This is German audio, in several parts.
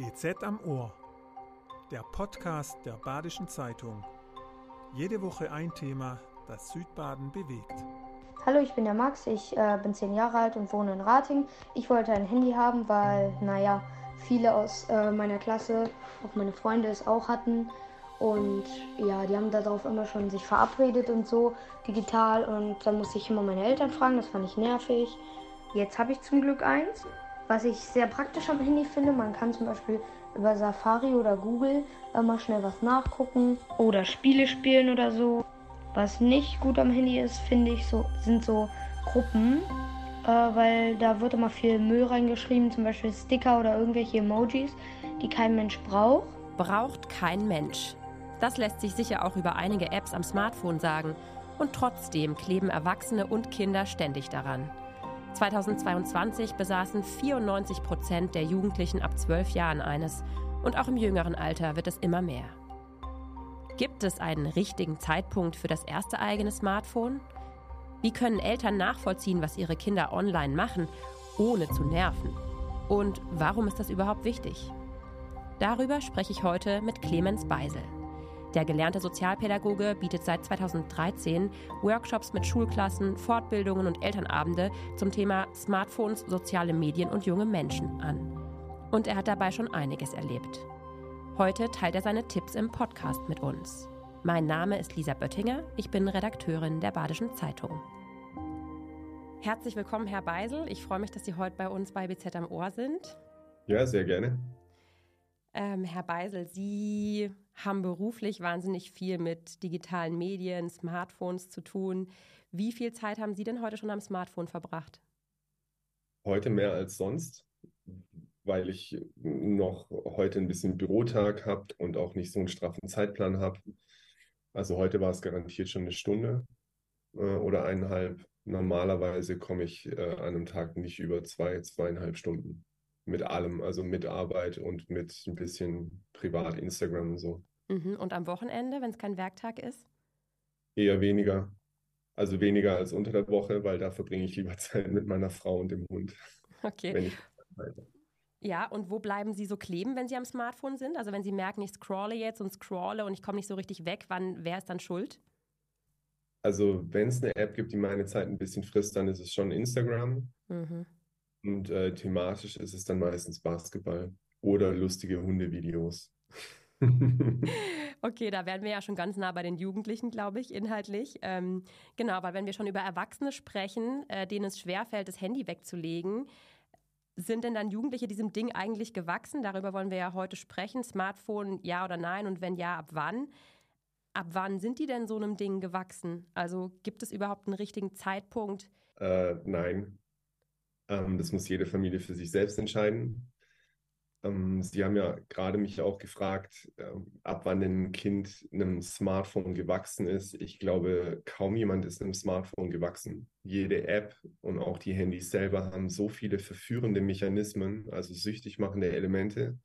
BZ am Ohr, der Podcast der Badischen Zeitung. Jede Woche ein Thema, das Südbaden bewegt. Hallo, ich bin der Max, ich äh, bin zehn Jahre alt und wohne in Rating. Ich wollte ein Handy haben, weil, naja, viele aus äh, meiner Klasse, auch meine Freunde es auch hatten. Und ja, die haben darauf immer schon sich verabredet und so digital. Und dann musste ich immer meine Eltern fragen, das fand ich nervig. Jetzt habe ich zum Glück eins. Was ich sehr praktisch am Handy finde, man kann zum Beispiel über Safari oder Google immer schnell was nachgucken oder Spiele spielen oder so. Was nicht gut am Handy ist, finde ich, so, sind so Gruppen, äh, weil da wird immer viel Müll reingeschrieben, zum Beispiel Sticker oder irgendwelche Emojis, die kein Mensch braucht. Braucht kein Mensch. Das lässt sich sicher auch über einige Apps am Smartphone sagen. Und trotzdem kleben Erwachsene und Kinder ständig daran. 2022 besaßen 94 Prozent der Jugendlichen ab 12 Jahren eines und auch im jüngeren Alter wird es immer mehr. Gibt es einen richtigen Zeitpunkt für das erste eigene Smartphone? Wie können Eltern nachvollziehen, was ihre Kinder online machen, ohne zu nerven? Und warum ist das überhaupt wichtig? Darüber spreche ich heute mit Clemens Beisel. Der gelernte Sozialpädagoge bietet seit 2013 Workshops mit Schulklassen, Fortbildungen und Elternabende zum Thema Smartphones, soziale Medien und junge Menschen an. Und er hat dabei schon einiges erlebt. Heute teilt er seine Tipps im Podcast mit uns. Mein Name ist Lisa Böttinger, ich bin Redakteurin der Badischen Zeitung. Herzlich willkommen, Herr Beisel. Ich freue mich, dass Sie heute bei uns bei BZ am Ohr sind. Ja, sehr gerne. Ähm, Herr Beisel, Sie haben beruflich wahnsinnig viel mit digitalen Medien, Smartphones zu tun. Wie viel Zeit haben Sie denn heute schon am Smartphone verbracht? Heute mehr als sonst, weil ich noch heute ein bisschen Bürotag habe und auch nicht so einen straffen Zeitplan habe. Also heute war es garantiert schon eine Stunde äh, oder eineinhalb. Normalerweise komme ich äh, an einem Tag nicht über zwei, zweieinhalb Stunden mit allem, also mit Arbeit und mit ein bisschen privat Instagram und so. Mhm. Und am Wochenende, wenn es kein Werktag ist? Eher weniger. Also weniger als unter der Woche, weil da verbringe ich lieber Zeit mit meiner Frau und dem Hund. Okay. Wenn ich ja, und wo bleiben Sie so kleben, wenn Sie am Smartphone sind? Also wenn Sie merken, ich scrolle jetzt und scrolle und ich komme nicht so richtig weg, wann, wer ist dann schuld? Also wenn es eine App gibt, die meine Zeit ein bisschen frisst, dann ist es schon Instagram. Mhm. Und äh, thematisch ist es dann meistens Basketball oder lustige Hundevideos. Okay, da wären wir ja schon ganz nah bei den Jugendlichen, glaube ich, inhaltlich. Ähm, genau, aber wenn wir schon über Erwachsene sprechen, äh, denen es schwerfällt, das Handy wegzulegen, sind denn dann Jugendliche diesem Ding eigentlich gewachsen? Darüber wollen wir ja heute sprechen. Smartphone, ja oder nein? Und wenn ja, ab wann? Ab wann sind die denn so einem Ding gewachsen? Also gibt es überhaupt einen richtigen Zeitpunkt? Äh, nein. Ähm, das muss jede Familie für sich selbst entscheiden. Ähm, Sie haben ja gerade mich auch gefragt, ähm, ab wann ein Kind einem Smartphone gewachsen ist. Ich glaube, kaum jemand ist einem Smartphone gewachsen. Jede App und auch die Handys selber haben so viele verführende Mechanismen, also süchtig machende Elemente,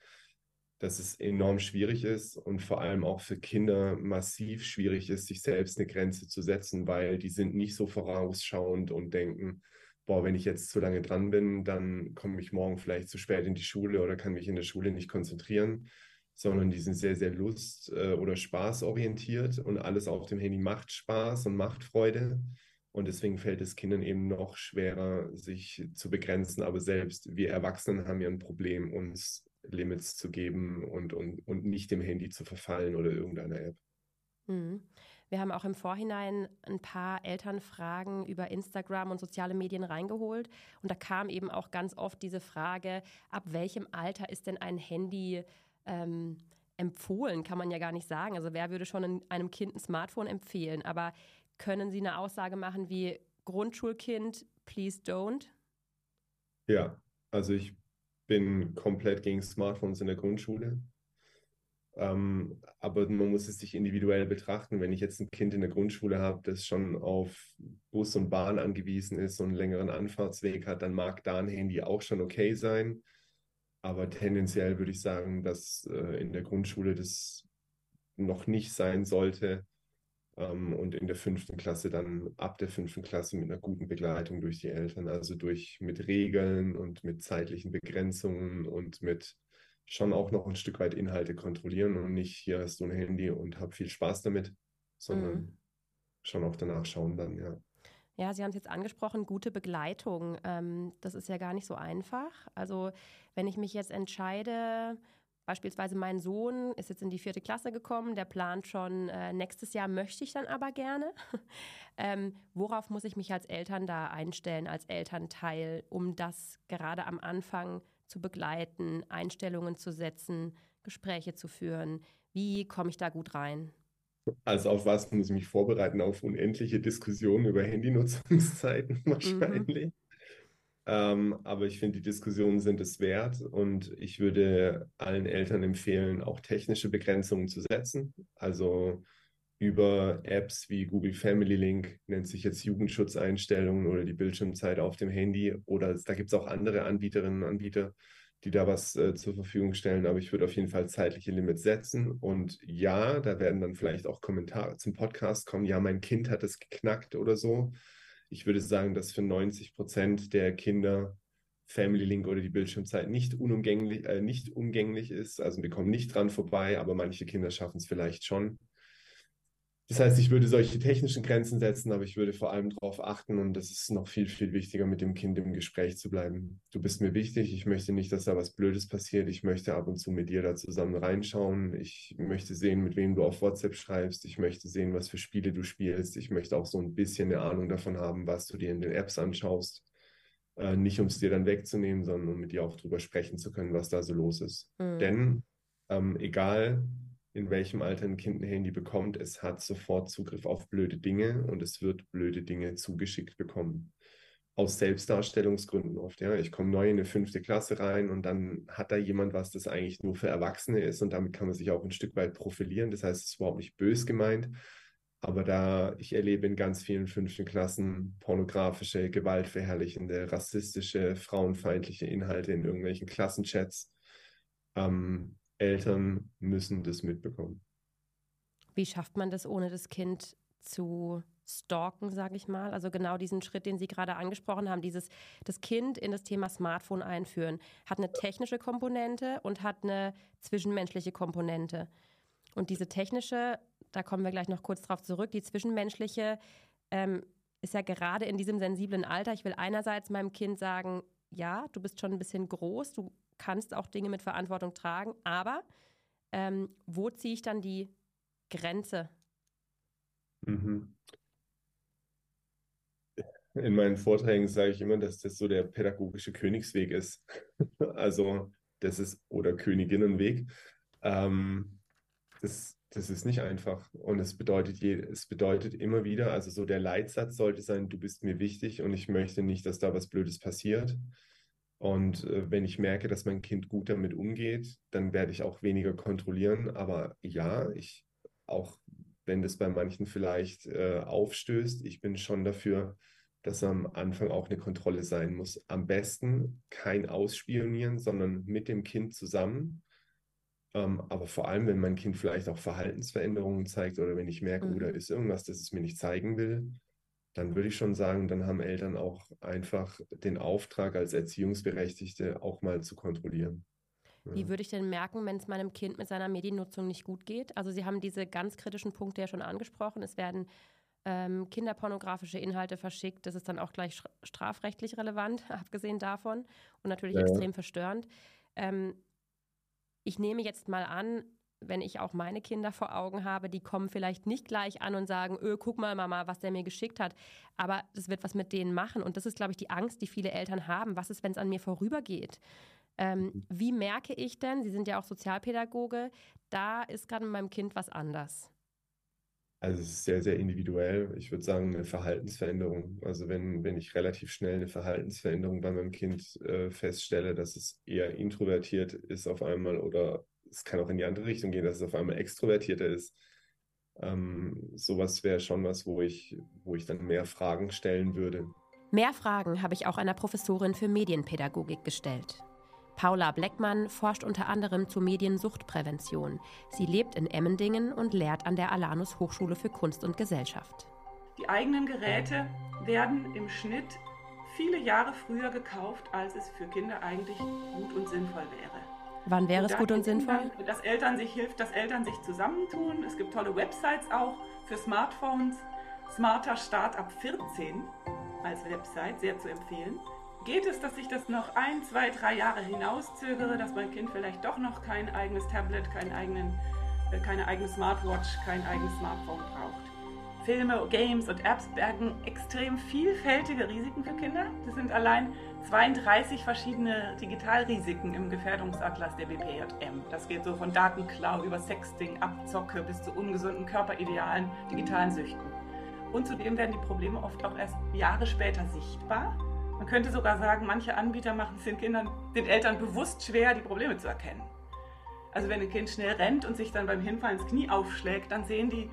dass es enorm schwierig ist und vor allem auch für Kinder massiv schwierig ist, sich selbst eine Grenze zu setzen, weil die sind nicht so vorausschauend und denken, boah, wenn ich jetzt zu lange dran bin, dann komme ich morgen vielleicht zu spät in die Schule oder kann mich in der Schule nicht konzentrieren, sondern die sind sehr, sehr lust- äh, oder spaßorientiert und alles auf dem Handy macht Spaß und macht Freude. Und deswegen fällt es Kindern eben noch schwerer, sich zu begrenzen. Aber selbst wir Erwachsenen haben ja ein Problem, uns Limits zu geben und, und, und nicht dem Handy zu verfallen oder irgendeiner App. Mhm. Wir haben auch im Vorhinein ein paar Elternfragen über Instagram und soziale Medien reingeholt. Und da kam eben auch ganz oft diese Frage, ab welchem Alter ist denn ein Handy ähm, empfohlen? Kann man ja gar nicht sagen. Also wer würde schon einem Kind ein Smartphone empfehlen? Aber können Sie eine Aussage machen wie Grundschulkind, please don't? Ja, also ich bin komplett gegen Smartphones in der Grundschule. Ähm, aber man muss es sich individuell betrachten. Wenn ich jetzt ein Kind in der Grundschule habe, das schon auf Bus und Bahn angewiesen ist und einen längeren Anfahrtsweg hat, dann mag da ein Handy auch schon okay sein. Aber tendenziell würde ich sagen, dass äh, in der Grundschule das noch nicht sein sollte. Ähm, und in der fünften Klasse dann ab der fünften Klasse mit einer guten Begleitung durch die Eltern, also durch mit Regeln und mit zeitlichen Begrenzungen und mit schon auch noch ein Stück weit Inhalte kontrollieren und nicht, hier hast du ein Handy und hab viel Spaß damit, sondern mhm. schon auch danach schauen dann, ja. Ja, Sie haben es jetzt angesprochen, gute Begleitung. Ähm, das ist ja gar nicht so einfach. Also wenn ich mich jetzt entscheide, beispielsweise mein Sohn ist jetzt in die vierte Klasse gekommen, der plant schon, äh, nächstes Jahr möchte ich dann aber gerne. ähm, worauf muss ich mich als Eltern da einstellen, als Elternteil, um das gerade am Anfang zu begleiten, Einstellungen zu setzen, Gespräche zu führen? Wie komme ich da gut rein? Also auf was muss ich mich vorbereiten? Auf unendliche Diskussionen über Handynutzungszeiten wahrscheinlich. Mhm. Ähm, aber ich finde, die Diskussionen sind es wert und ich würde allen Eltern empfehlen, auch technische Begrenzungen zu setzen. Also über Apps wie Google Family Link, nennt sich jetzt Jugendschutzeinstellungen oder die Bildschirmzeit auf dem Handy. Oder da gibt es auch andere Anbieterinnen und Anbieter, die da was äh, zur Verfügung stellen. Aber ich würde auf jeden Fall zeitliche Limits setzen. Und ja, da werden dann vielleicht auch Kommentare zum Podcast kommen. Ja, mein Kind hat es geknackt oder so. Ich würde sagen, dass für 90 Prozent der Kinder Family Link oder die Bildschirmzeit nicht unumgänglich, äh, nicht umgänglich ist. Also wir kommen nicht dran vorbei, aber manche Kinder schaffen es vielleicht schon. Das heißt, ich würde solche technischen Grenzen setzen, aber ich würde vor allem darauf achten und das ist noch viel, viel wichtiger, mit dem Kind im Gespräch zu bleiben. Du bist mir wichtig, ich möchte nicht, dass da was Blödes passiert. Ich möchte ab und zu mit dir da zusammen reinschauen. Ich möchte sehen, mit wem du auf WhatsApp schreibst. Ich möchte sehen, was für Spiele du spielst. Ich möchte auch so ein bisschen eine Ahnung davon haben, was du dir in den Apps anschaust. Äh, nicht um es dir dann wegzunehmen, sondern um mit dir auch drüber sprechen zu können, was da so los ist. Mhm. Denn ähm, egal, in welchem Alter ein Kind ein Handy bekommt, es hat sofort Zugriff auf blöde Dinge und es wird blöde Dinge zugeschickt bekommen. Aus Selbstdarstellungsgründen oft, ja. Ich komme neu in eine fünfte Klasse rein und dann hat da jemand was, das eigentlich nur für Erwachsene ist und damit kann man sich auch ein Stück weit profilieren. Das heißt, es ist überhaupt nicht bös gemeint. Aber da ich erlebe in ganz vielen fünften Klassen pornografische, gewaltverherrlichende, rassistische, frauenfeindliche Inhalte in irgendwelchen Klassenchats, ähm, Eltern müssen das mitbekommen. Wie schafft man das, ohne das Kind zu stalken, sage ich mal? Also genau diesen Schritt, den Sie gerade angesprochen haben, dieses das Kind in das Thema Smartphone einführen, hat eine technische Komponente und hat eine zwischenmenschliche Komponente. Und diese technische, da kommen wir gleich noch kurz drauf zurück, die zwischenmenschliche ähm, ist ja gerade in diesem sensiblen Alter. Ich will einerseits meinem Kind sagen, ja, du bist schon ein bisschen groß, du kannst auch Dinge mit Verantwortung tragen, aber ähm, wo ziehe ich dann die Grenze? Mhm. In meinen Vorträgen sage ich immer, dass das so der pädagogische Königsweg ist. also das ist, oder Königinnenweg. Ähm, das, das ist nicht einfach. Und es bedeutet, je, es bedeutet immer wieder, also so der Leitsatz sollte sein, du bist mir wichtig und ich möchte nicht, dass da was Blödes passiert. Und äh, wenn ich merke, dass mein Kind gut damit umgeht, dann werde ich auch weniger kontrollieren. Aber ja, ich auch wenn das bei manchen vielleicht äh, aufstößt, ich bin schon dafür, dass am Anfang auch eine Kontrolle sein muss. Am besten kein Ausspionieren, sondern mit dem Kind zusammen. Ähm, aber vor allem, wenn mein Kind vielleicht auch Verhaltensveränderungen zeigt oder wenn ich merke, mhm. oh, da ist irgendwas, das es mir nicht zeigen will, dann würde ich schon sagen, dann haben Eltern auch einfach den Auftrag als Erziehungsberechtigte auch mal zu kontrollieren. Wie würde ich denn merken, wenn es meinem Kind mit seiner Mediennutzung nicht gut geht? Also Sie haben diese ganz kritischen Punkte ja schon angesprochen. Es werden ähm, kinderpornografische Inhalte verschickt. Das ist dann auch gleich strafrechtlich relevant, abgesehen davon und natürlich ja. extrem verstörend. Ähm, ich nehme jetzt mal an, wenn ich auch meine Kinder vor Augen habe, die kommen vielleicht nicht gleich an und sagen, öh, guck mal, Mama, was der mir geschickt hat. Aber das wird was mit denen machen. Und das ist, glaube ich, die Angst, die viele Eltern haben. Was ist, wenn es an mir vorübergeht? Ähm, mhm. wie merke ich denn, Sie sind ja auch Sozialpädagoge, da ist gerade mit meinem Kind was anders? Also es ist sehr, sehr individuell. Ich würde sagen, eine Verhaltensveränderung. Also wenn, wenn ich relativ schnell eine Verhaltensveränderung bei meinem Kind äh, feststelle, dass es eher introvertiert ist auf einmal oder es kann auch in die andere Richtung gehen, dass es auf einmal extrovertierter ist. Ähm, sowas wäre schon was, wo ich, wo ich dann mehr Fragen stellen würde. Mehr Fragen habe ich auch einer Professorin für Medienpädagogik gestellt. Paula Bleckmann forscht unter anderem zur Mediensuchtprävention. Sie lebt in Emmendingen und lehrt an der Alanus Hochschule für Kunst und Gesellschaft. Die eigenen Geräte werden im Schnitt viele Jahre früher gekauft, als es für Kinder eigentlich gut und sinnvoll wäre. Wann wäre es gut und sinnvoll? Kindern, dass Eltern sich hilft, dass Eltern sich zusammentun. Es gibt tolle Websites auch für Smartphones. Smarter Start ab 14 als Website, sehr zu empfehlen. Geht es, dass ich das noch ein, zwei, drei Jahre hinauszögere, dass mein Kind vielleicht doch noch kein eigenes Tablet, keinen eigenen, äh, keine eigene Smartwatch, kein eigenes Smartphone braucht? Filme, Games und Apps bergen extrem vielfältige Risiken für Kinder. Das sind allein 32 verschiedene Digitalrisiken im Gefährdungsatlas der BPJM. Das geht so von Datenklau über Sexting, Abzocke bis zu ungesunden Körperidealen, digitalen Süchten. Und zudem werden die Probleme oft auch erst Jahre später sichtbar. Man könnte sogar sagen, manche Anbieter machen es den Kindern, den Eltern bewusst schwer, die Probleme zu erkennen. Also wenn ein Kind schnell rennt und sich dann beim Hinfallen ins Knie aufschlägt, dann sehen die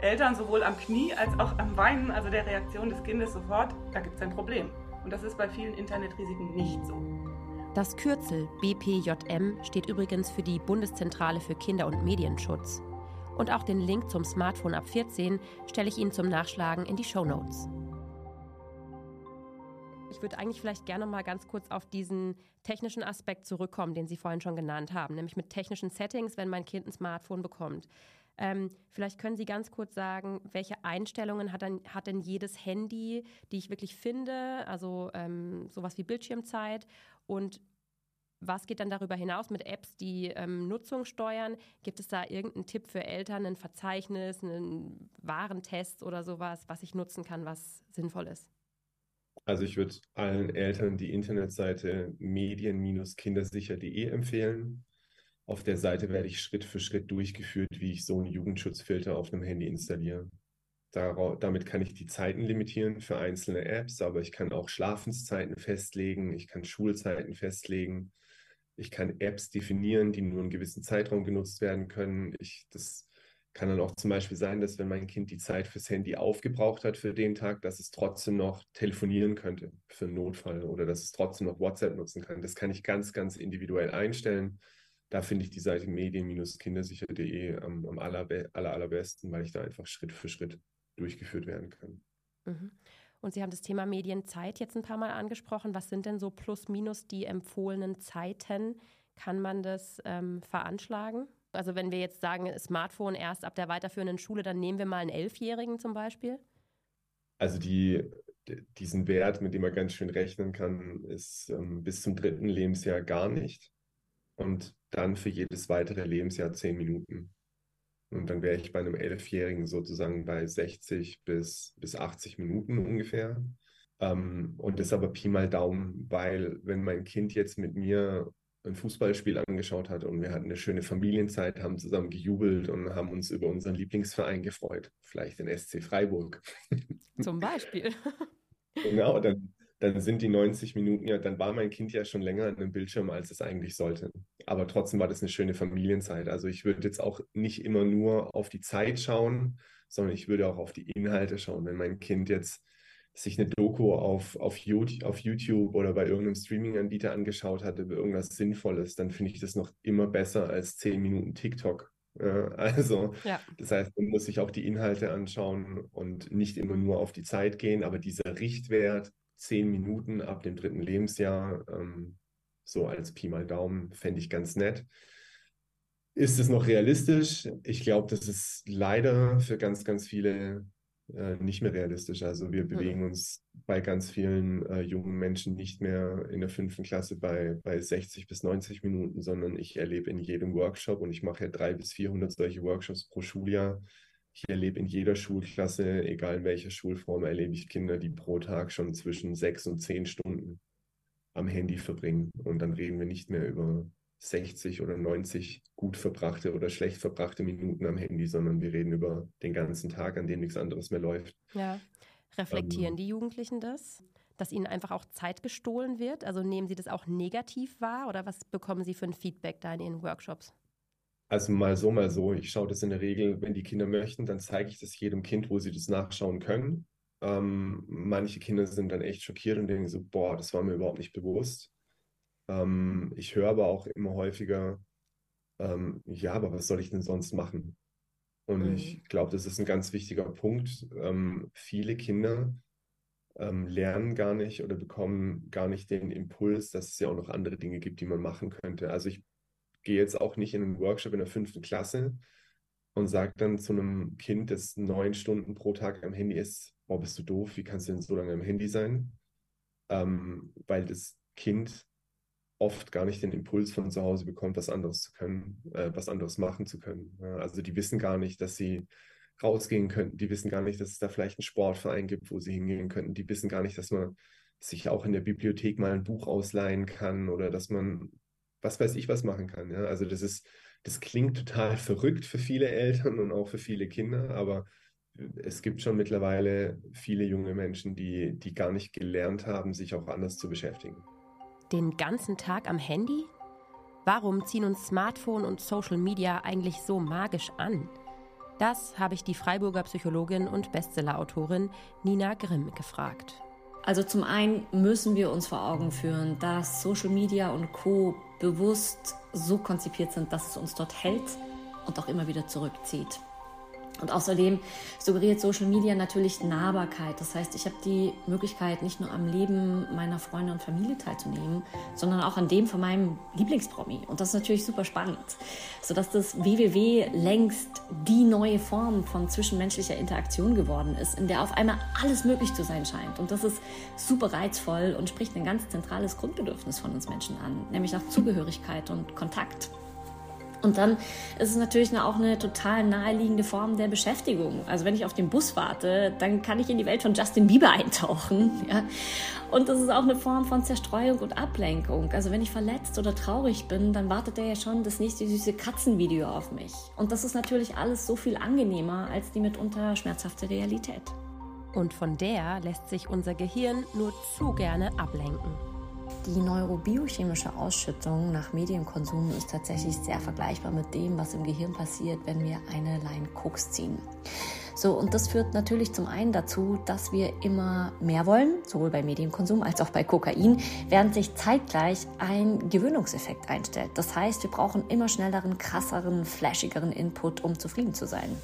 Eltern sowohl am Knie als auch am Weinen, also der Reaktion des Kindes sofort, da gibt es ein Problem. Und das ist bei vielen Internetrisiken nicht so. Das Kürzel BPJM steht übrigens für die Bundeszentrale für Kinder- und Medienschutz. Und auch den Link zum Smartphone ab 14 stelle ich Ihnen zum Nachschlagen in die Show Notes. Ich würde eigentlich vielleicht gerne mal ganz kurz auf diesen technischen Aspekt zurückkommen, den Sie vorhin schon genannt haben, nämlich mit technischen Settings, wenn mein Kind ein Smartphone bekommt. Ähm, vielleicht können Sie ganz kurz sagen, welche Einstellungen hat, dann, hat denn jedes Handy, die ich wirklich finde, also ähm, sowas wie Bildschirmzeit und was geht dann darüber hinaus mit Apps, die ähm, Nutzung steuern? Gibt es da irgendeinen Tipp für Eltern, ein Verzeichnis, einen Warentest oder sowas, was ich nutzen kann, was sinnvoll ist? Also ich würde allen Eltern die Internetseite medien-kindersicher.de empfehlen. Auf der Seite werde ich Schritt für Schritt durchgeführt, wie ich so einen Jugendschutzfilter auf einem Handy installiere. Darauf, damit kann ich die Zeiten limitieren für einzelne Apps, aber ich kann auch Schlafenszeiten festlegen, ich kann Schulzeiten festlegen, ich kann Apps definieren, die nur einen gewissen Zeitraum genutzt werden können. Ich, das kann dann auch zum Beispiel sein, dass wenn mein Kind die Zeit fürs Handy aufgebraucht hat für den Tag, dass es trotzdem noch telefonieren könnte für einen Notfall oder dass es trotzdem noch WhatsApp nutzen kann. Das kann ich ganz, ganz individuell einstellen da finde ich die Seite medien-kindersicher.de am, am aller, aller, allerbesten, weil ich da einfach Schritt für Schritt durchgeführt werden kann. Mhm. Und Sie haben das Thema Medienzeit jetzt ein paar Mal angesprochen. Was sind denn so plus minus die empfohlenen Zeiten? Kann man das ähm, veranschlagen? Also wenn wir jetzt sagen, Smartphone erst ab der weiterführenden Schule, dann nehmen wir mal einen Elfjährigen zum Beispiel? Also die, diesen Wert, mit dem man ganz schön rechnen kann, ist ähm, bis zum dritten Lebensjahr gar nicht. Und dann für jedes weitere Lebensjahr zehn Minuten. Und dann wäre ich bei einem Elfjährigen sozusagen bei 60 bis, bis 80 Minuten ungefähr. Ähm, und das ist aber Pi mal Daumen, weil wenn mein Kind jetzt mit mir ein Fußballspiel angeschaut hat und wir hatten eine schöne Familienzeit, haben zusammen gejubelt und haben uns über unseren Lieblingsverein gefreut, vielleicht den SC Freiburg. Zum Beispiel. genau, dann, dann sind die 90 Minuten ja, dann war mein Kind ja schon länger an einem Bildschirm, als es eigentlich sollte. Aber trotzdem war das eine schöne Familienzeit. Also ich würde jetzt auch nicht immer nur auf die Zeit schauen, sondern ich würde auch auf die Inhalte schauen. Wenn mein Kind jetzt sich eine Doku auf, auf, YouTube, auf YouTube oder bei irgendeinem Streaming-Anbieter angeschaut hat über irgendwas Sinnvolles, dann finde ich das noch immer besser als 10 Minuten TikTok. Also, ja. das heißt, man muss sich auch die Inhalte anschauen und nicht immer nur auf die Zeit gehen, aber dieser Richtwert, zehn Minuten ab dem dritten Lebensjahr, ähm, so als Pi mal Daumen, fände ich ganz nett. Ist es noch realistisch? Ich glaube, das ist leider für ganz, ganz viele äh, nicht mehr realistisch. Also wir bewegen uns bei ganz vielen äh, jungen Menschen nicht mehr in der fünften Klasse bei, bei 60 bis 90 Minuten, sondern ich erlebe in jedem Workshop und ich mache ja drei bis 400 solche Workshops pro Schuljahr, ich erlebe in jeder Schulklasse, egal in welcher Schulform, erlebe ich Kinder, die pro Tag schon zwischen sechs und zehn Stunden am Handy verbringen. Und dann reden wir nicht mehr über 60 oder 90 gut verbrachte oder schlecht verbrachte Minuten am Handy, sondern wir reden über den ganzen Tag, an dem nichts anderes mehr läuft. Ja. Reflektieren ähm, die Jugendlichen das? Dass ihnen einfach auch Zeit gestohlen wird? Also nehmen sie das auch negativ wahr oder was bekommen sie für ein Feedback da in ihren Workshops? Also mal so, mal so. Ich schaue das in der Regel, wenn die Kinder möchten, dann zeige ich das jedem Kind, wo sie das nachschauen können. Ähm, manche Kinder sind dann echt schockiert und denken so, boah, das war mir überhaupt nicht bewusst. Ähm, ich höre aber auch immer häufiger, ähm, ja, aber was soll ich denn sonst machen? Und mhm. ich glaube, das ist ein ganz wichtiger Punkt. Ähm, viele Kinder ähm, lernen gar nicht oder bekommen gar nicht den Impuls, dass es ja auch noch andere Dinge gibt, die man machen könnte. Also ich gehe jetzt auch nicht in einen Workshop in der fünften Klasse und sage dann zu einem Kind, das neun Stunden pro Tag am Handy ist, boah, bist du doof, wie kannst du denn so lange am Handy sein? Ähm, weil das Kind oft gar nicht den Impuls von zu Hause bekommt, was anderes zu können, äh, was anderes machen zu können. Ja, also die wissen gar nicht, dass sie rausgehen könnten. Die wissen gar nicht, dass es da vielleicht einen Sportverein gibt, wo sie hingehen könnten. Die wissen gar nicht, dass man sich auch in der Bibliothek mal ein Buch ausleihen kann oder dass man was weiß ich was machen kann. Ja? Also das ist, das klingt total verrückt für viele Eltern und auch für viele Kinder, aber es gibt schon mittlerweile viele junge Menschen, die, die gar nicht gelernt haben, sich auch anders zu beschäftigen. Den ganzen Tag am Handy? Warum ziehen uns Smartphone und Social Media eigentlich so magisch an? Das habe ich die Freiburger Psychologin und Bestsellerautorin Nina Grimm gefragt. Also zum einen müssen wir uns vor Augen führen, dass Social Media und Co bewusst so konzipiert sind, dass es uns dort hält und auch immer wieder zurückzieht. Und außerdem suggeriert Social Media natürlich Nahbarkeit. Das heißt, ich habe die Möglichkeit, nicht nur am Leben meiner Freunde und Familie teilzunehmen, sondern auch an dem von meinem Lieblingspromi. Und das ist natürlich super spannend, sodass das WWW längst die neue Form von zwischenmenschlicher Interaktion geworden ist, in der auf einmal alles möglich zu sein scheint. Und das ist super reizvoll und spricht ein ganz zentrales Grundbedürfnis von uns Menschen an, nämlich nach Zugehörigkeit und Kontakt. Und dann ist es natürlich auch eine total naheliegende Form der Beschäftigung. Also wenn ich auf den Bus warte, dann kann ich in die Welt von Justin Bieber eintauchen. Ja? Und das ist auch eine Form von Zerstreuung und Ablenkung. Also wenn ich verletzt oder traurig bin, dann wartet ja schon das nächste süße Katzenvideo auf mich. Und das ist natürlich alles so viel angenehmer als die mitunter schmerzhafte Realität. Und von der lässt sich unser Gehirn nur zu gerne ablenken. Die neurobiochemische Ausschüttung nach Medienkonsum ist tatsächlich sehr vergleichbar mit dem, was im Gehirn passiert, wenn wir eine Line Koks ziehen. So, und das führt natürlich zum einen dazu, dass wir immer mehr wollen, sowohl bei Medienkonsum als auch bei Kokain, während sich zeitgleich ein Gewöhnungseffekt einstellt. Das heißt, wir brauchen immer schnelleren, krasseren, flashigeren Input, um zufrieden zu sein.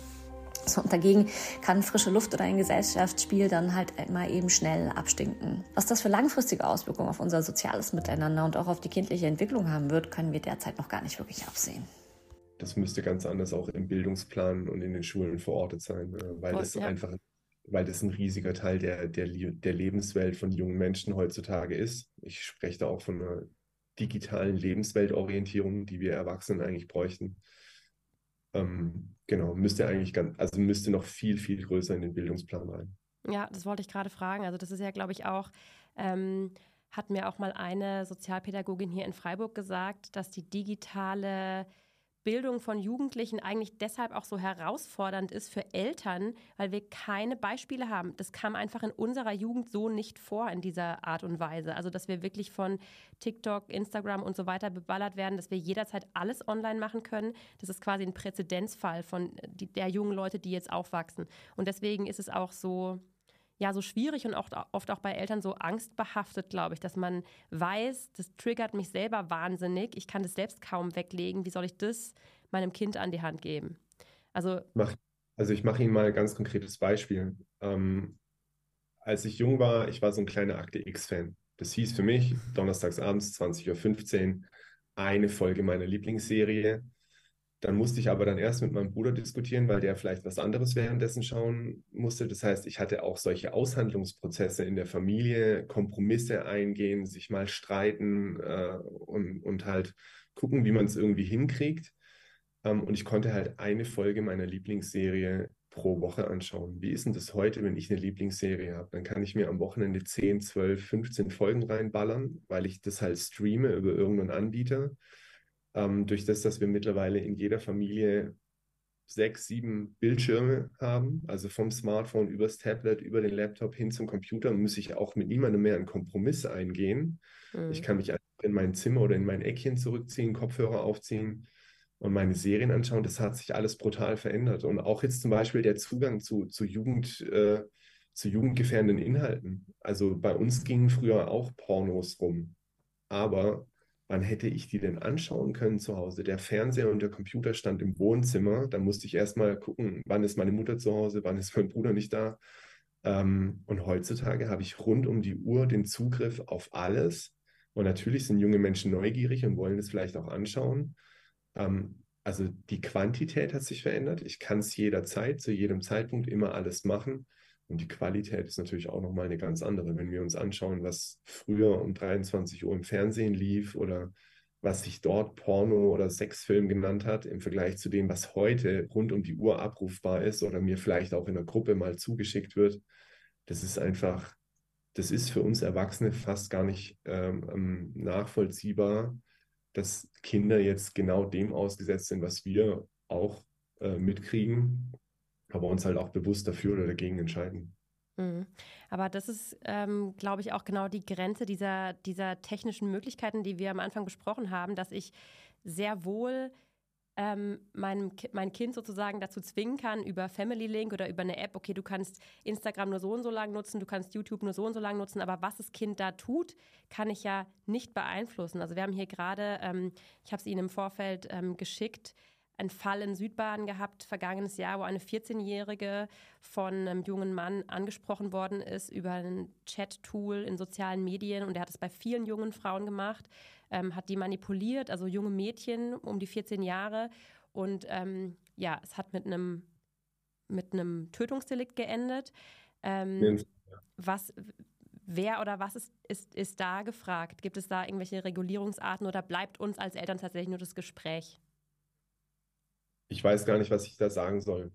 So, und dagegen kann frische Luft oder ein Gesellschaftsspiel dann halt immer eben schnell abstinken. Was das für langfristige Auswirkungen auf unser soziales Miteinander und auch auf die kindliche Entwicklung haben wird, können wir derzeit noch gar nicht wirklich absehen. Das müsste ganz anders auch im Bildungsplan und in den Schulen verortet sein, äh, weil das ja. einfach, weil das ein riesiger Teil der, der, der Lebenswelt von jungen Menschen heutzutage ist. Ich spreche da auch von einer digitalen Lebensweltorientierung, die wir Erwachsenen eigentlich bräuchten. Ähm, genau, müsste eigentlich ganz, also müsste noch viel, viel größer in den Bildungsplan rein. Ja, das wollte ich gerade fragen. Also das ist ja, glaube ich, auch, ähm, hat mir auch mal eine Sozialpädagogin hier in Freiburg gesagt, dass die digitale Bildung von Jugendlichen eigentlich deshalb auch so herausfordernd ist für Eltern, weil wir keine Beispiele haben. Das kam einfach in unserer Jugend so nicht vor in dieser Art und Weise. Also, dass wir wirklich von TikTok, Instagram und so weiter beballert werden, dass wir jederzeit alles online machen können. Das ist quasi ein Präzedenzfall von der jungen Leute, die jetzt aufwachsen. Und deswegen ist es auch so, ja so schwierig und auch, oft auch bei Eltern so angstbehaftet, glaube ich, dass man weiß, das triggert mich selber wahnsinnig, ich kann das selbst kaum weglegen, wie soll ich das meinem Kind an die Hand geben? Also, also ich mache Ihnen mal ein ganz konkretes Beispiel. Ähm, als ich jung war, ich war so ein kleiner Akte X-Fan. Das hieß für mich, donnerstags abends 20.15 Uhr, eine Folge meiner Lieblingsserie dann musste ich aber dann erst mit meinem Bruder diskutieren, weil der vielleicht was anderes währenddessen schauen musste. Das heißt, ich hatte auch solche Aushandlungsprozesse in der Familie, Kompromisse eingehen, sich mal streiten äh, und, und halt gucken, wie man es irgendwie hinkriegt. Ähm, und ich konnte halt eine Folge meiner Lieblingsserie pro Woche anschauen. Wie ist denn das heute, wenn ich eine Lieblingsserie habe? Dann kann ich mir am Wochenende 10, 12, 15 Folgen reinballern, weil ich das halt streame über irgendeinen Anbieter ähm, durch das, dass wir mittlerweile in jeder Familie sechs, sieben Bildschirme haben, also vom Smartphone übers Tablet, über den Laptop hin zum Computer, muss ich auch mit niemandem mehr einen Kompromiss eingehen. Mhm. Ich kann mich in mein Zimmer oder in mein Eckchen zurückziehen, Kopfhörer aufziehen und meine Serien anschauen. Das hat sich alles brutal verändert. Und auch jetzt zum Beispiel der Zugang zu, zu Jugend, äh, zu jugendgefährdenden Inhalten. Also bei uns gingen früher auch Pornos rum. Aber wann hätte ich die denn anschauen können zu Hause? Der Fernseher und der Computer stand im Wohnzimmer. Da musste ich erstmal gucken, wann ist meine Mutter zu Hause, wann ist mein Bruder nicht da. Ähm, und heutzutage habe ich rund um die Uhr den Zugriff auf alles. Und natürlich sind junge Menschen neugierig und wollen es vielleicht auch anschauen. Ähm, also die Quantität hat sich verändert. Ich kann es jederzeit, zu jedem Zeitpunkt immer alles machen. Und die Qualität ist natürlich auch nochmal eine ganz andere. Wenn wir uns anschauen, was früher um 23 Uhr im Fernsehen lief oder was sich dort Porno oder Sexfilm genannt hat, im Vergleich zu dem, was heute rund um die Uhr abrufbar ist oder mir vielleicht auch in der Gruppe mal zugeschickt wird, das ist einfach, das ist für uns Erwachsene fast gar nicht ähm, ähm nachvollziehbar, dass Kinder jetzt genau dem ausgesetzt sind, was wir auch äh, mitkriegen, aber uns halt auch bewusst dafür oder dagegen entscheiden. Mhm. Aber das ist, ähm, glaube ich, auch genau die Grenze dieser, dieser technischen Möglichkeiten, die wir am Anfang besprochen haben, dass ich sehr wohl ähm, mein, mein Kind sozusagen dazu zwingen kann, über Family Link oder über eine App, okay, du kannst Instagram nur so und so lang nutzen, du kannst YouTube nur so und so lang nutzen, aber was das Kind da tut, kann ich ja nicht beeinflussen. Also wir haben hier gerade, ähm, ich habe es Ihnen im Vorfeld ähm, geschickt, einen Fall in Südbaden gehabt, vergangenes Jahr, wo eine 14-Jährige von einem jungen Mann angesprochen worden ist über ein Chat-Tool in sozialen Medien und er hat es bei vielen jungen Frauen gemacht, ähm, hat die manipuliert, also junge Mädchen um die 14 Jahre und ähm, ja, es hat mit einem mit einem Tötungsdelikt geendet. Ähm, was, wer oder was ist, ist, ist da gefragt? Gibt es da irgendwelche Regulierungsarten oder bleibt uns als Eltern tatsächlich nur das Gespräch? Ich weiß gar nicht, was ich da sagen soll.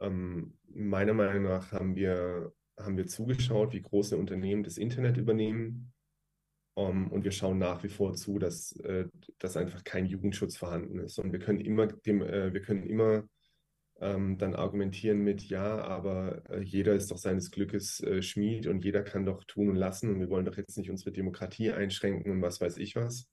Ähm, meiner Meinung nach haben wir, haben wir zugeschaut, wie große Unternehmen das Internet übernehmen. Um, ähm, und wir schauen nach wie vor zu, dass, äh, dass einfach kein Jugendschutz vorhanden ist. Und wir können immer, dem, äh, wir können immer ähm, dann argumentieren mit, ja, aber äh, jeder ist doch seines Glückes äh, Schmied und jeder kann doch tun und lassen und wir wollen doch jetzt nicht unsere Demokratie einschränken und was weiß ich was.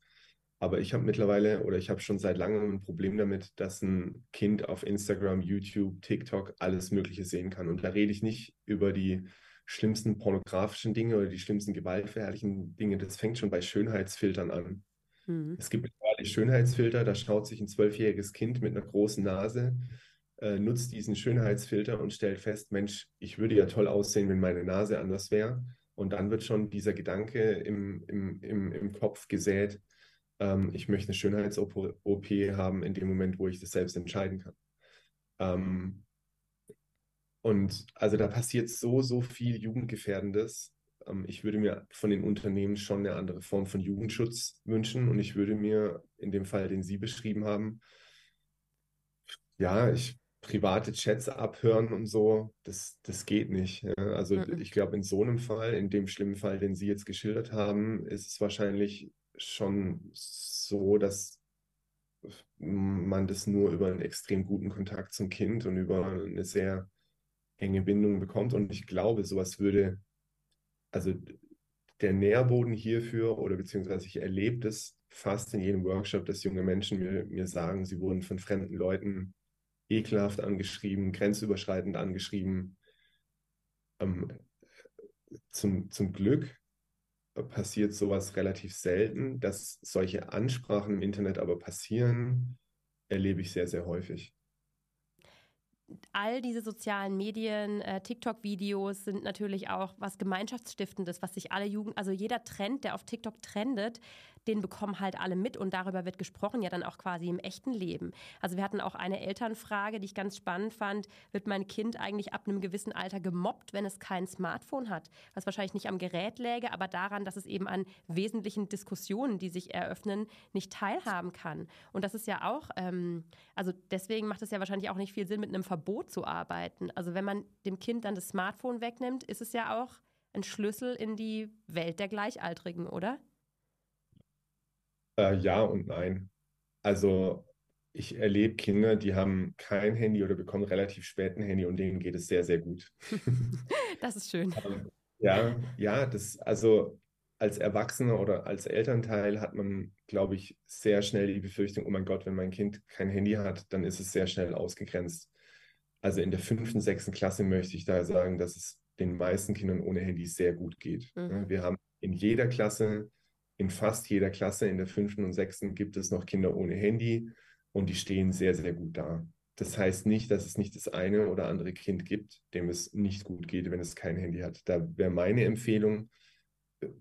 Aber ich habe mittlerweile oder ich habe schon seit langem ein Problem damit, dass ein Kind auf Instagram, YouTube, TikTok alles Mögliche sehen kann. Und da rede ich nicht über die schlimmsten pornografischen Dinge oder die schlimmsten gewaltverherrlichen Dinge. Das fängt schon bei Schönheitsfiltern an. Mhm. Es gibt mittlerweile Schönheitsfilter, da schaut sich ein zwölfjähriges Kind mit einer großen Nase, äh, nutzt diesen Schönheitsfilter und stellt fest, Mensch, ich würde ja toll aussehen, wenn meine Nase anders wäre. Und dann wird schon dieser Gedanke im, im, im, im Kopf gesät, ähm, ich möchte eine Schönheits-OP haben in dem Moment, wo ich das selbst entscheiden kann. Ähm, und also da passiert so, so viel Jugendgefährdendes. Ähm, ich würde mir von den Unternehmen schon eine andere Form von Jugendschutz wünschen und ich würde mir in dem Fall, den Sie beschrieben haben, ja, ich private Chats abhören und so, das, das geht nicht. Ja. Also mhm. ich glaube, in so einem Fall, in dem schlimmen Fall, den Sie jetzt geschildert haben, ist es wahrscheinlich schon so, dass man das nur über einen extrem guten Kontakt zum Kind und über eine sehr enge Bindung bekommt. Und ich glaube, sowas würde, also der Nährboden hierfür, oder beziehungsweise ich erlebe das fast in jedem Workshop, dass junge Menschen mir, mir sagen, sie wurden von fremden Leuten ekelhaft angeschrieben, grenzüberschreitend angeschrieben. Ähm, zum, zum Glück passiert sowas relativ selten. Dass solche Ansprachen im Internet aber passieren, erlebe ich sehr, sehr häufig all diese sozialen Medien, äh, TikTok-Videos sind natürlich auch was Gemeinschaftsstiftendes, was sich alle Jugend, also jeder Trend, der auf TikTok trendet, den bekommen halt alle mit und darüber wird gesprochen, ja dann auch quasi im echten Leben. Also wir hatten auch eine Elternfrage, die ich ganz spannend fand, wird mein Kind eigentlich ab einem gewissen Alter gemobbt, wenn es kein Smartphone hat? Was wahrscheinlich nicht am Gerät läge, aber daran, dass es eben an wesentlichen Diskussionen, die sich eröffnen, nicht teilhaben kann. Und das ist ja auch, ähm, also deswegen macht es ja wahrscheinlich auch nicht viel Sinn, mit einem Verbot zu arbeiten. Also wenn man dem Kind dann das Smartphone wegnimmt, ist es ja auch ein Schlüssel in die Welt der Gleichaltrigen, oder? Äh, ja und nein. Also ich erlebe Kinder, die haben kein Handy oder bekommen relativ spät ein Handy und denen geht es sehr, sehr gut. das ist schön. Ähm, ja, ja, das, also als Erwachsener oder als Elternteil hat man, glaube ich, sehr schnell die Befürchtung, oh mein Gott, wenn mein Kind kein Handy hat, dann ist es sehr schnell ausgegrenzt. Also in der fünften, sechsten Klasse möchte ich da sagen, dass es den meisten Kindern ohne Handy sehr gut geht. Mhm. Wir haben in jeder Klasse in fast jeder Klasse in der fünften und sechsten gibt es noch Kinder ohne Handy und die stehen sehr, sehr gut da. Das heißt nicht, dass es nicht das eine oder andere Kind gibt, dem es nicht gut geht, wenn es kein Handy hat. Da wäre meine Empfehlung,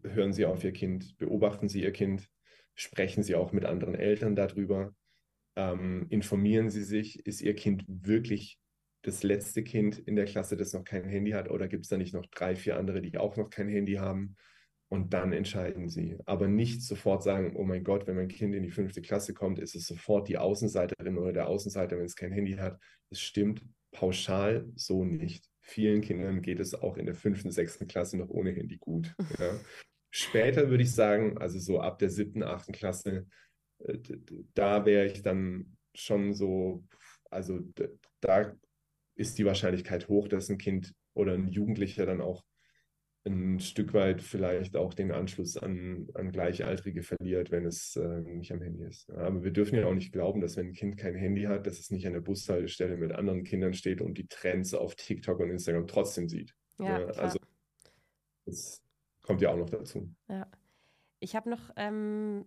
hören Sie auf Ihr Kind, beobachten Sie Ihr Kind, sprechen Sie auch mit anderen Eltern darüber. Ähm, informieren Sie sich, ist Ihr Kind wirklich das letzte Kind in der Klasse, das noch kein Handy hat, oder gibt es da nicht noch drei, vier andere, die auch noch kein Handy haben? Und dann entscheiden Sie. Aber nicht sofort sagen, oh mein Gott, wenn mein Kind in die fünfte Klasse kommt, ist es sofort die Außenseiterin oder der Außenseiter, wenn es kein Handy hat. Es stimmt pauschal so nicht. Vielen Kindern geht es auch in der fünften, sechsten Klasse noch ohne Handy gut. Ja. Später würde ich sagen, also so ab der siebten, achten Klasse, äh, da wäre ich dann schon so, also da ist die Wahrscheinlichkeit hoch, dass ein Kind oder ein Jugendlicher dann auch ein Stück weit vielleicht auch den Anschluss an, an Gleichaltrige verliert, wenn es äh, nicht am Handy ist. Aber wir dürfen ja auch nicht glauben, dass wenn ein Kind kein Handy hat, dass es nicht an der Bushaltestelle mit anderen Kindern steht und die Trends auf TikTok und Instagram trotzdem sieht. Ja, ja also das kommt ja auch noch dazu. Ja. Ich habe noch, ähm,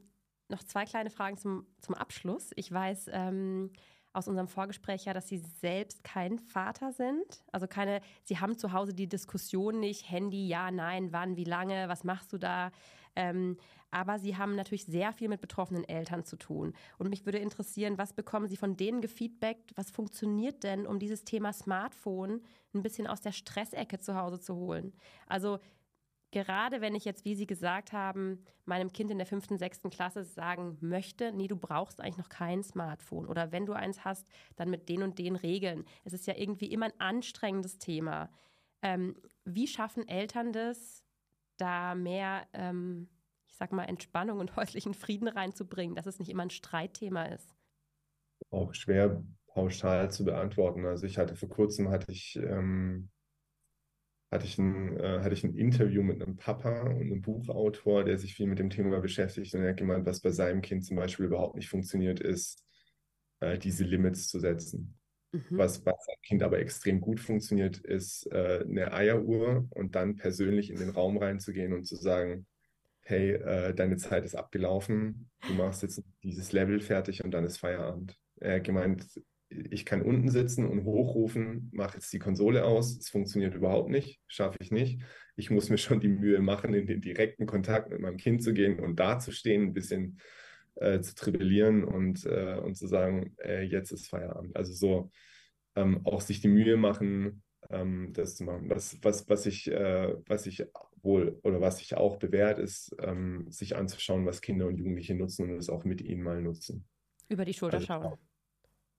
noch zwei kleine Fragen zum, zum Abschluss. Ich weiß, ähm, aus unserem Vorgespräch ja, dass Sie selbst kein Vater sind. Also keine, Sie haben zu Hause die Diskussion nicht, Handy, ja, nein, wann, wie lange, was machst du da? Ähm, aber Sie haben natürlich sehr viel mit betroffenen Eltern zu tun. Und mich würde interessieren, was bekommen Sie von denen gefeedbackt? Was funktioniert denn, um dieses Thema Smartphone ein bisschen aus der Stressecke zu Hause zu holen? Also gerade wenn ich jetzt, wie Sie gesagt haben, meinem Kind in der fünften, sechsten Klasse sagen möchte, nee, du brauchst eigentlich noch kein Smartphone. Oder wenn du eins hast, dann mit den und den Regeln. Es ist ja irgendwie immer ein anstrengendes Thema. Ähm, wie schaffen Eltern das, da mehr, ähm, ich sag mal, Entspannung und häuslichen Frieden reinzubringen, dass es nicht immer ein Streitthema ist? Auch schwer pauschal zu beantworten. Also ich hatte vor kurzem hatte ich ähm, hatte ich, ein, äh, hatte ich ein Interview mit einem Papa und einem Buchautor, der sich viel mit dem Thema beschäftigt. Und er hat gemeint, was bei seinem Kind zum Beispiel überhaupt nicht funktioniert, ist, äh, diese Limits zu setzen. Mhm. Was bei seinem Kind aber extrem gut funktioniert, ist äh, eine Eieruhr und dann persönlich in den Raum reinzugehen und zu sagen, hey, äh, deine Zeit ist abgelaufen, du machst jetzt dieses Level fertig und dann ist Feierabend. Er hat gemeint, ich kann unten sitzen und hochrufen, mache jetzt die Konsole aus. Es funktioniert überhaupt nicht, schaffe ich nicht. Ich muss mir schon die Mühe machen, in den direkten Kontakt mit meinem Kind zu gehen und da zu stehen, ein bisschen äh, zu tribellieren und, äh, und zu sagen, äh, jetzt ist Feierabend. Also so ähm, auch sich die Mühe machen, ähm, das zu machen. Was, was, was, ich, äh, was ich wohl oder was sich auch bewährt, ist, ähm, sich anzuschauen, was Kinder und Jugendliche nutzen und es auch mit ihnen mal nutzen. Über die Schulter also, schauen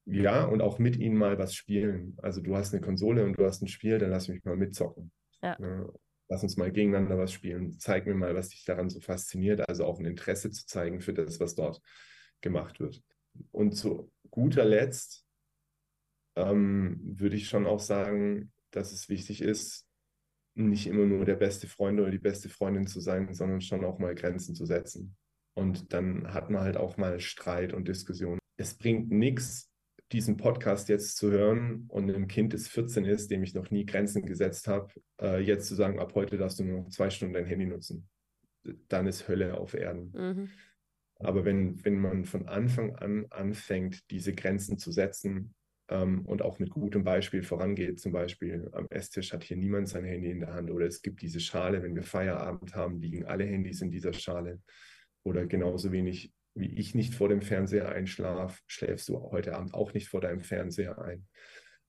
ja, und auch mit ihnen mal was spielen. Also du hast eine Konsole und du hast ein Spiel, dann lass mich mal mitzocken. Ja. Ja, lass uns mal gegeneinander was spielen. Zeig mir mal, was dich daran so fasziniert. Also auch ein Interesse zu zeigen für das, was dort gemacht wird. Und zu guter Letzt ähm, würde ich schon auch sagen, dass es wichtig ist, nicht immer nur der beste Freund oder die beste Freundin zu sein, sondern schon auch mal Grenzen zu setzen. Und dann hat man halt auch mal Streit und Diskussion. Es bringt nichts, diesen Podcast jetzt zu hören und einem Kind, das 14 ist, dem ich noch nie Grenzen gesetzt habe, äh, jetzt zu sagen, ab heute darfst du nur noch zwei Stunden dein Handy nutzen, dann ist Hölle auf Erden. Mhm. Aber wenn, wenn man von Anfang an anfängt, diese Grenzen zu setzen ähm, und auch mit gutem Beispiel vorangeht, zum Beispiel am Esstisch hat hier niemand sein Handy in der Hand oder es gibt diese Schale, wenn wir Feierabend haben, liegen alle Handys in dieser Schale oder genauso wenig wie ich nicht vor dem Fernseher einschlafe, schläfst du heute Abend auch nicht vor deinem Fernseher ein.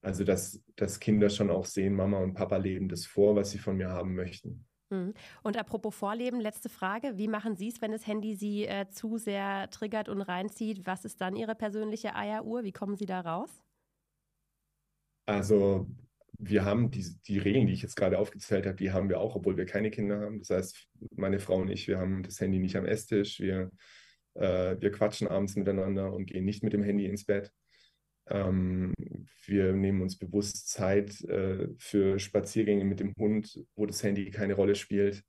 Also, dass, dass Kinder schon auch sehen, Mama und Papa leben das vor, was sie von mir haben möchten. Mhm. Und apropos Vorleben, letzte Frage. Wie machen Sie es, wenn das Handy Sie äh, zu sehr triggert und reinzieht? Was ist dann Ihre persönliche Eieruhr? Wie kommen Sie da raus? Also, wir haben die, die Regeln, die ich jetzt gerade aufgezählt habe, die haben wir auch, obwohl wir keine Kinder haben. Das heißt, meine Frau und ich, wir haben das Handy nicht am Esstisch. Wir äh, wir quatschen abends miteinander und gehen nicht mit dem Handy ins Bett. Ähm, wir nehmen uns bewusst Zeit äh, für Spaziergänge mit dem Hund, wo das Handy keine Rolle spielt.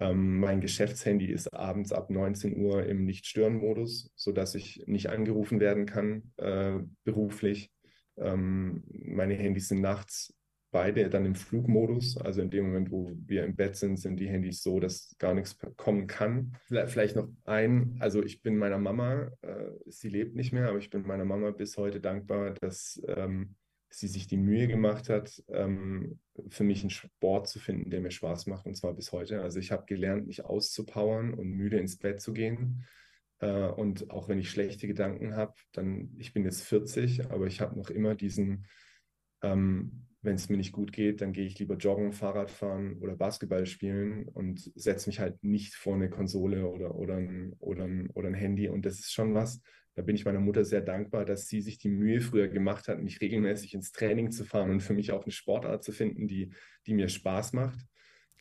Ähm, mein Geschäftshandy ist abends ab 19 Uhr im Nicht-Stören-Modus, sodass ich nicht angerufen werden kann äh, beruflich. Ähm, meine Handys sind nachts beide dann im Flugmodus. Also in dem Moment, wo wir im Bett sind, sind die Handys so, dass gar nichts kommen kann. Vielleicht noch ein, also ich bin meiner Mama, äh, sie lebt nicht mehr, aber ich bin meiner Mama bis heute dankbar, dass ähm, sie sich die Mühe gemacht hat, ähm, für mich einen Sport zu finden, der mir Spaß macht, und zwar bis heute. Also ich habe gelernt, mich auszupowern und müde ins Bett zu gehen Äh, und auch wenn ich schlechte Gedanken habe, dann, ich bin jetzt 40, aber ich habe noch immer diesen, ähm, wenn es mir nicht gut geht, dann gehe ich lieber joggen, Fahrrad fahren oder Basketball spielen und setze mich halt nicht vor eine Konsole oder, oder, ein, oder, ein, oder ein Handy. Und das ist schon was, da bin ich meiner Mutter sehr dankbar, dass sie sich die Mühe früher gemacht hat, mich regelmäßig ins Training zu fahren und für mich auch eine Sportart zu finden, die, die mir Spaß macht.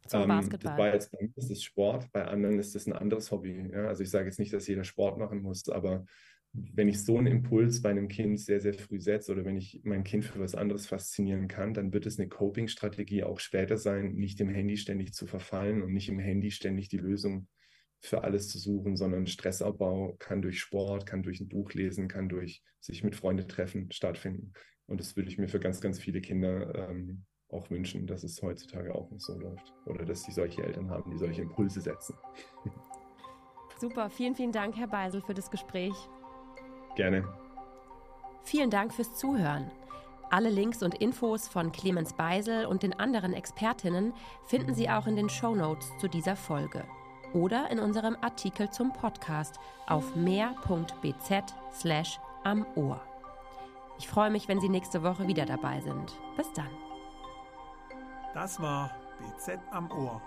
Zum ähm, Basketball. Das war jetzt bei mir ist das Sport, bei anderen ist das ein anderes Hobby. Ja? Also ich sage jetzt nicht, dass jeder Sport machen muss, aber wenn ich so einen Impuls bei einem Kind sehr, sehr früh setze oder wenn ich mein Kind für was anderes faszinieren kann, dann wird es eine Coping-Strategie auch später sein, nicht im Handy ständig zu verfallen und nicht im Handy ständig die Lösung für alles zu suchen, sondern Stressabbau kann durch Sport, kann durch ein Buch lesen, kann durch sich mit Freunden treffen stattfinden. Und das würde ich mir für ganz, ganz viele Kinder ähm, auch wünschen, dass es heutzutage auch nicht so läuft oder dass sie solche Eltern haben, die solche Impulse setzen. Super, vielen, vielen Dank, Herr Beisel, für das Gespräch. Gerne. Vielen Dank fürs Zuhören. Alle Links und Infos von Clemens Beisel und den anderen Expertinnen finden Sie auch in den Show Notes zu dieser Folge oder in unserem Artikel zum Podcast auf mehr.bz am Ohr. Ich freue mich, wenn Sie nächste Woche wieder dabei sind. Bis dann. Das war BZ am Ohr,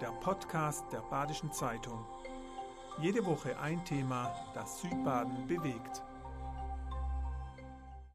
der Podcast der Badischen Zeitung. Jede Woche ein Thema, das Südbaden bewegt.